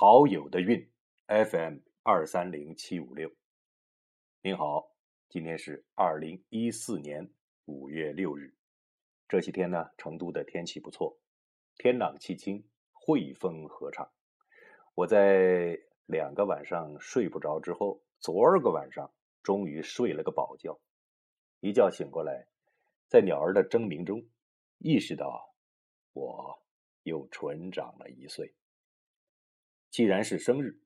好友的运 FM 二三零七五六。您好，今天是二零一四年五月六日。这些天呢，成都的天气不错，天朗气清，惠风和畅。我在两个晚上睡不着之后，昨儿个晚上终于睡了个饱觉。一觉醒过来，在鸟儿的争鸣中，意识到我又纯长了一岁。既然是生日，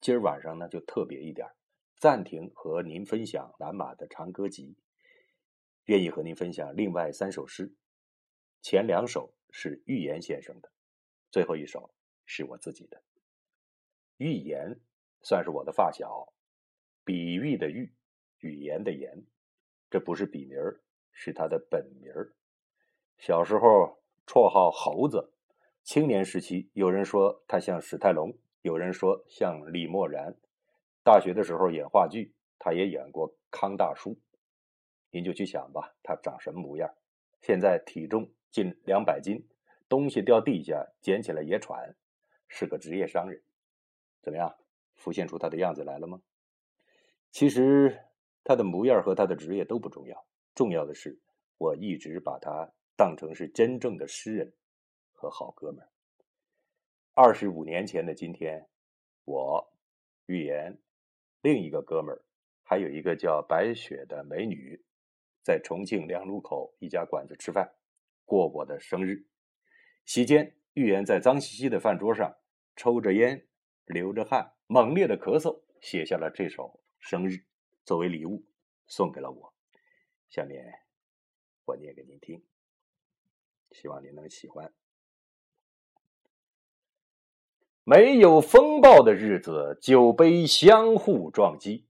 今儿晚上呢就特别一点暂停和您分享蓝马的长歌集，愿意和您分享另外三首诗，前两首是寓言先生的，最后一首是我自己的。寓言算是我的发小，比喻的喻，语言的言，这不是笔名，是他的本名。小时候绰号猴子。青年时期，有人说他像史泰龙，有人说像李默然。大学的时候演话剧，他也演过康大叔。您就去想吧，他长什么模样？现在体重近两百斤，东西掉地下捡起来也喘，是个职业商人。怎么样，浮现出他的样子来了吗？其实他的模样和他的职业都不重要，重要的是我一直把他当成是真正的诗人。和好哥们儿。二十五年前的今天，我预言另一个哥们儿，还有一个叫白雪的美女，在重庆两路口一家馆子吃饭，过我的生日。席间，预言在脏兮兮的饭桌上抽着烟，流着汗，猛烈的咳嗽，写下了这首生日，作为礼物送给了我。下面我念给您听，希望您能喜欢。没有风暴的日子，酒杯相互撞击，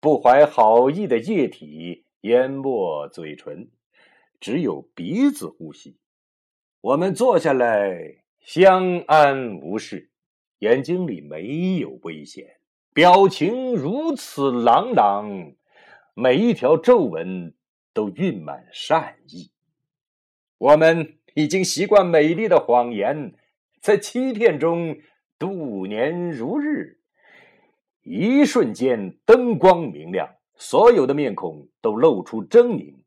不怀好意的液体淹没嘴唇，只有鼻子呼吸。我们坐下来，相安无事，眼睛里没有危险，表情如此朗朗，每一条皱纹都蕴满善意。我们已经习惯美丽的谎言，在欺骗中。度年如日，一瞬间灯光明亮，所有的面孔都露出狰狞。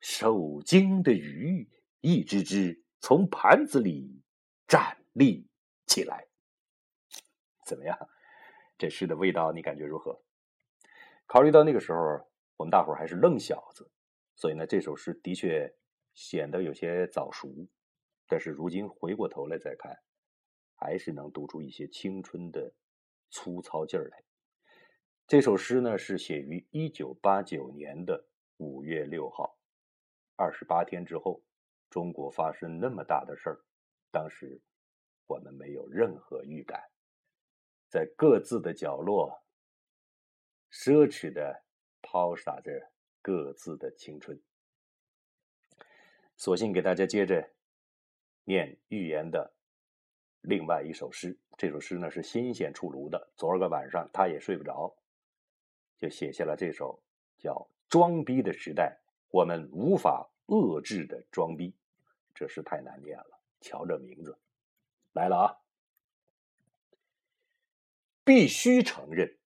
受惊的鱼一只只从盘子里站立起来。怎么样？这诗的味道你感觉如何？考虑到那个时候我们大伙还是愣小子，所以呢，这首诗的确显得有些早熟。但是如今回过头来再看。还是能读出一些青春的粗糙劲儿来。这首诗呢，是写于一九八九年的五月六号，二十八天之后，中国发生那么大的事儿，当时我们没有任何预感，在各自的角落，奢侈的抛洒着各自的青春。索性给大家接着念寓言的。另外一首诗，这首诗呢是新鲜出炉的。昨儿个晚上他也睡不着，就写下了这首叫《装逼的时代》，我们无法遏制的装逼。这诗太难念了，瞧这名字，来了啊！必须承认，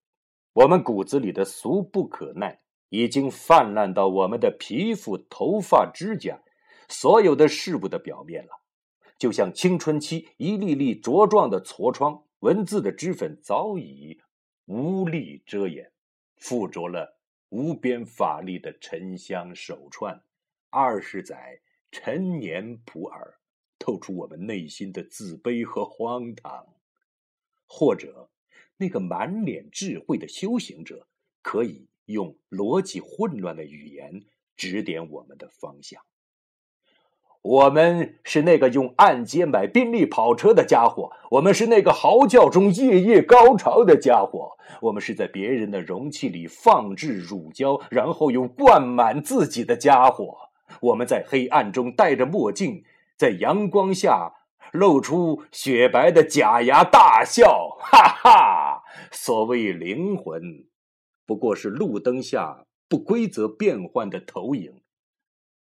我们骨子里的俗不可耐已经泛滥到我们的皮肤、头发、指甲，所有的事物的表面了。就像青春期一粒粒茁壮的痤疮，文字的脂粉早已无力遮掩，附着了无边法力的沉香手串。二十载陈年普洱，透出我们内心的自卑和荒唐。或者，那个满脸智慧的修行者，可以用逻辑混乱的语言指点我们的方向。我们是那个用按揭买宾利跑车的家伙，我们是那个嚎叫中夜夜高潮的家伙，我们是在别人的容器里放置乳胶，然后又灌满自己的家伙。我们在黑暗中戴着墨镜，在阳光下露出雪白的假牙大笑，哈哈！所谓灵魂，不过是路灯下不规则变换的投影。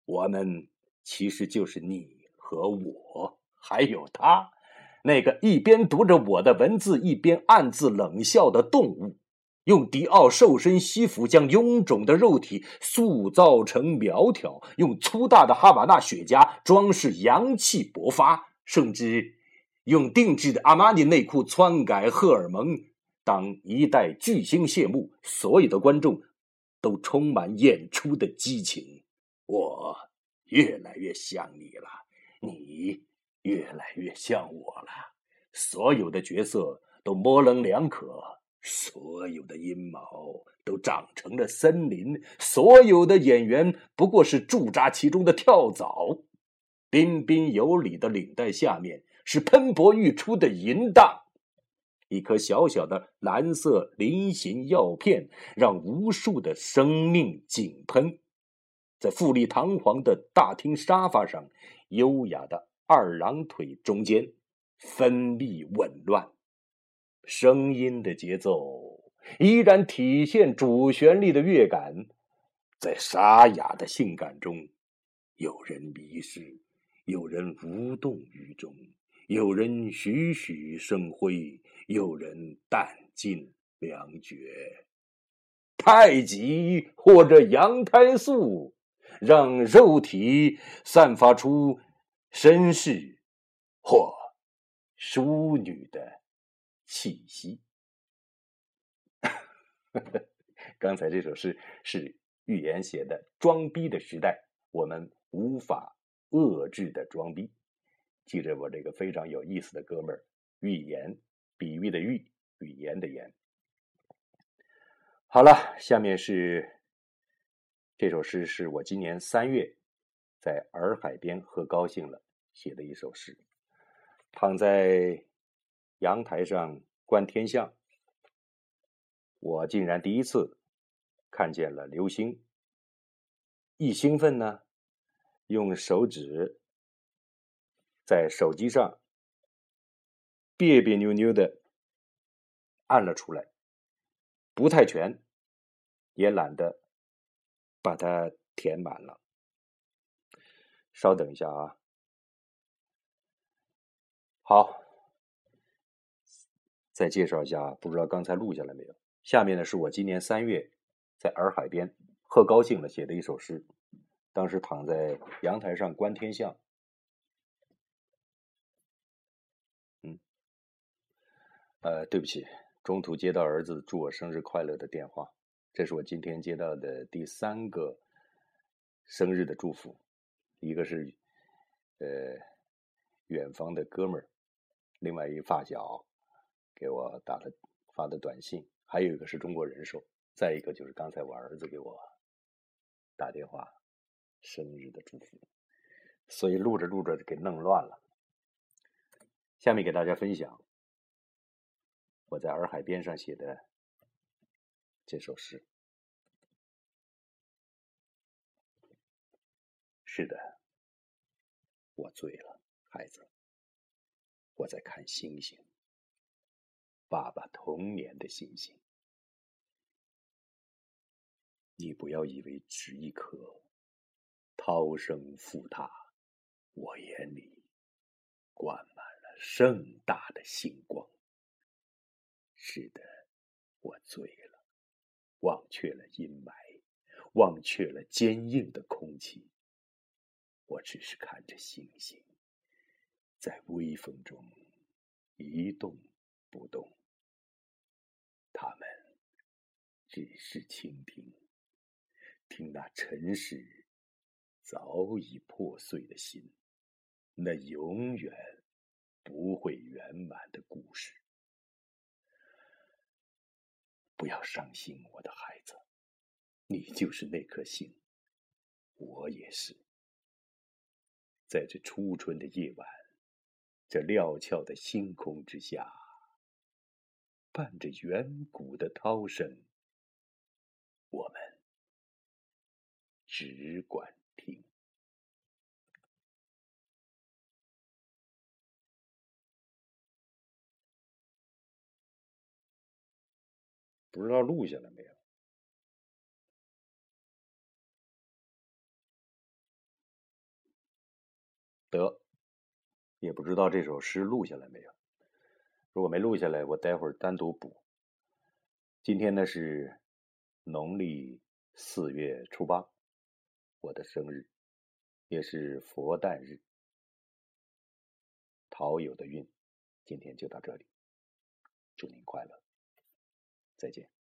我们。其实就是你和我，还有他，那个一边读着我的文字，一边暗自冷笑的动物。用迪奥瘦身西服将臃肿的肉体塑造成苗条，用粗大的哈瓦那雪茄装饰阳气勃发，甚至用定制的阿玛尼内裤篡改荷尔蒙。当一代巨星谢幕，所有的观众都充满演出的激情。我越来越像你了，你越来越像我了。所有的角色都模棱两可。所有的阴谋都长成了森林，所有的演员不过是驻扎其中的跳蚤。彬彬有礼的领带下面是喷薄欲出的淫荡。一颗小小的蓝色菱形药片让无数的生命井喷。在富丽堂皇的大厅沙发上，优雅的二郎腿中间，分泌紊乱。声音的节奏依然体现主旋律的乐感，在沙哑的性感中，有人迷失，有人无动于衷，有人栩栩生辉，有人弹尽粮绝。太极或者羊胎素，让肉体散发出绅士或淑女的。气息。刚才这首诗是预言写的，装逼的时代，我们无法遏制的装逼。记着我这个非常有意思的哥们儿，预言，比喻的喻，语言的言。好了，下面是这首诗，是我今年三月在洱海边喝高兴了写的一首诗，躺在。阳台上观天象，我竟然第一次看见了流星。一兴奋呢，用手指在手机上别别扭扭的按了出来，不太全，也懒得把它填满了。稍等一下啊，好。再介绍一下，不知道刚才录下来没有？下面呢是我今年三月在洱海边喝高兴了写的一首诗。当时躺在阳台上观天象，嗯，呃，对不起，中途接到儿子祝我生日快乐的电话，这是我今天接到的第三个生日的祝福，一个是呃远方的哥们儿，另外一发小。给我打的发的短信，还有一个是中国人寿，再一个就是刚才我儿子给我打电话，生日的祝福，所以录着录着给弄乱了。下面给大家分享我在洱海边上写的这首诗。是的，我醉了，孩子，我在看星星。爸爸童年的星星，你不要以为只一颗，涛声复踏，我眼里灌满了盛大的星光。是的，我醉了，忘却了阴霾，忘却了坚硬的空气。我只是看着星星，在微风中一动不动。他们只是倾听，听那尘世早已破碎的心，那永远不会圆满的故事。不要伤心，我的孩子，你就是那颗星，我也是。在这初春的夜晚，这料峭的星空之下。伴着远古的涛声，我们只管听。不知道录下来没有？得，也不知道这首诗录下来没有。如果没录下来，我待会儿单独补。今天呢是农历四月初八，我的生日，也是佛诞日。桃友的运，今天就到这里，祝您快乐，再见。